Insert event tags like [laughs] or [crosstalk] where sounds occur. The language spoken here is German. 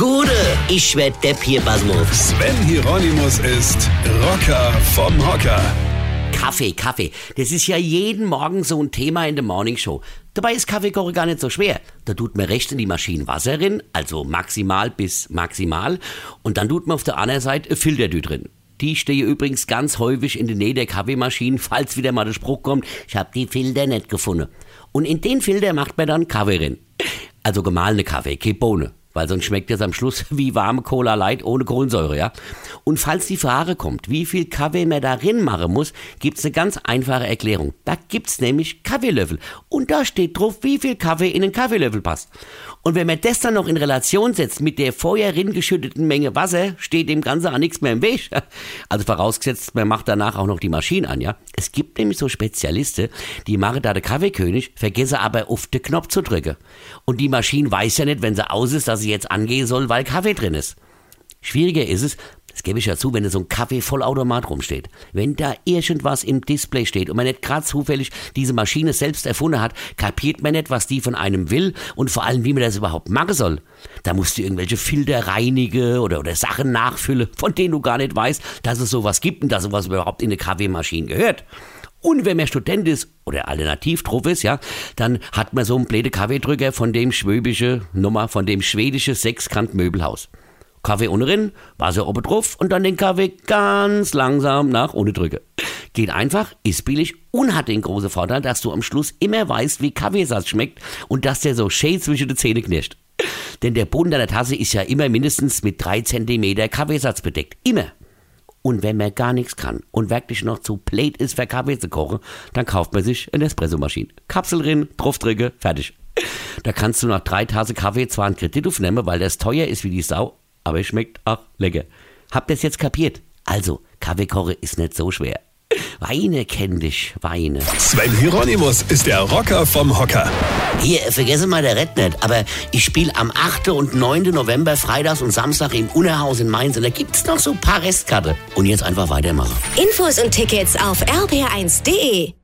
Gude, ich werd Depp hier, Basmus. Sven Hieronymus ist Rocker vom Hocker. Kaffee, Kaffee. Das ist ja jeden Morgen so ein Thema in der Morning Show. Dabei ist Kaffeekoche gar nicht so schwer. Da tut man rechts in die Maschine Wasser drin, also maximal bis maximal. Und dann tut man auf der anderen Seite Filter drin. Die stehe übrigens ganz häufig in der Nähe der Kaffeemaschine, [laughs] falls wieder mal der Spruch kommt, ich habe die Filter nicht gefunden. Und in den Filter macht man dann Kaffee rein. Also gemahlene Kaffee, keine Bohne. Weil sonst schmeckt es am Schluss [laughs] wie warme Cola Light ohne Kohlensäure, ja? Und falls die Frage kommt, wie viel Kaffee man darin machen muss, gibt's eine ganz einfache Erklärung. Da gibt's nämlich Kaffeelöffel. Und da steht drauf, wie viel Kaffee in einen Kaffeelöffel passt. Und wenn man das dann noch in Relation setzt mit der vorher geschütteten Menge Wasser, steht dem Ganzen auch nichts mehr im Weg. [laughs] Also vorausgesetzt, man macht danach auch noch die Maschine an, ja? Es gibt nämlich so Spezialisten, die machen da den Kaffeekönig, vergessen aber auf den Knopf zu drücken. Und die Maschine weiß ja nicht, wenn sie aus ist, dass sie jetzt angehen soll, weil Kaffee drin ist. Schwieriger ist es, das gebe ich ja zu, wenn da so ein Kaffee-Vollautomat rumsteht. Wenn da irgendwas im Display steht und man nicht gerade zufällig diese Maschine selbst erfunden hat, kapiert man nicht, was die von einem will und vor allem, wie man das überhaupt machen soll. Da musst du irgendwelche Filter reinigen oder, oder Sachen nachfüllen, von denen du gar nicht weißt, dass es sowas gibt und dass sowas überhaupt in eine Kaffeemaschine gehört. Und wenn man Student ist oder alternativ drauf ist, ja, dann hat man so einen blöden Kaffeedrücker von dem schwäbische Nummer, von dem schwedische Sechskant Möbelhaus. Kaffee ohne Rinn, Wasser oben drauf und dann den Kaffee ganz langsam nach ohne drücke. Geht einfach, ist billig und hat den großen Vorteil, dass du am Schluss immer weißt, wie Kaffeesatz schmeckt und dass der so schön zwischen den Zähnen knirscht. Denn der Boden deiner Tasse ist ja immer mindestens mit drei Zentimeter Kaffeesatz bedeckt. Immer. Und wenn man gar nichts kann und wirklich noch zu blöd ist, für Kaffee zu kochen, dann kauft man sich eine Espressomaschine. Kapsel drin, draufdrücke, fertig. Da kannst du nach drei Tassen Kaffee zwar einen Kredit aufnehmen, weil das teuer ist wie die Sau, aber es schmeckt auch lecker. Habt ihr es jetzt kapiert? Also, Kaffee kochen ist nicht so schwer. Weine kenn dich, Weine. Sven Hieronymus ist der Rocker vom Hocker. Hier, vergesse mal der Red nicht, aber ich spiele am 8. und 9. November, Freitags und Samstag im Unerhaus in Mainz und da gibt's noch so ein paar Restkarte. Und jetzt einfach weitermachen. Infos und Tickets auf rb1.de.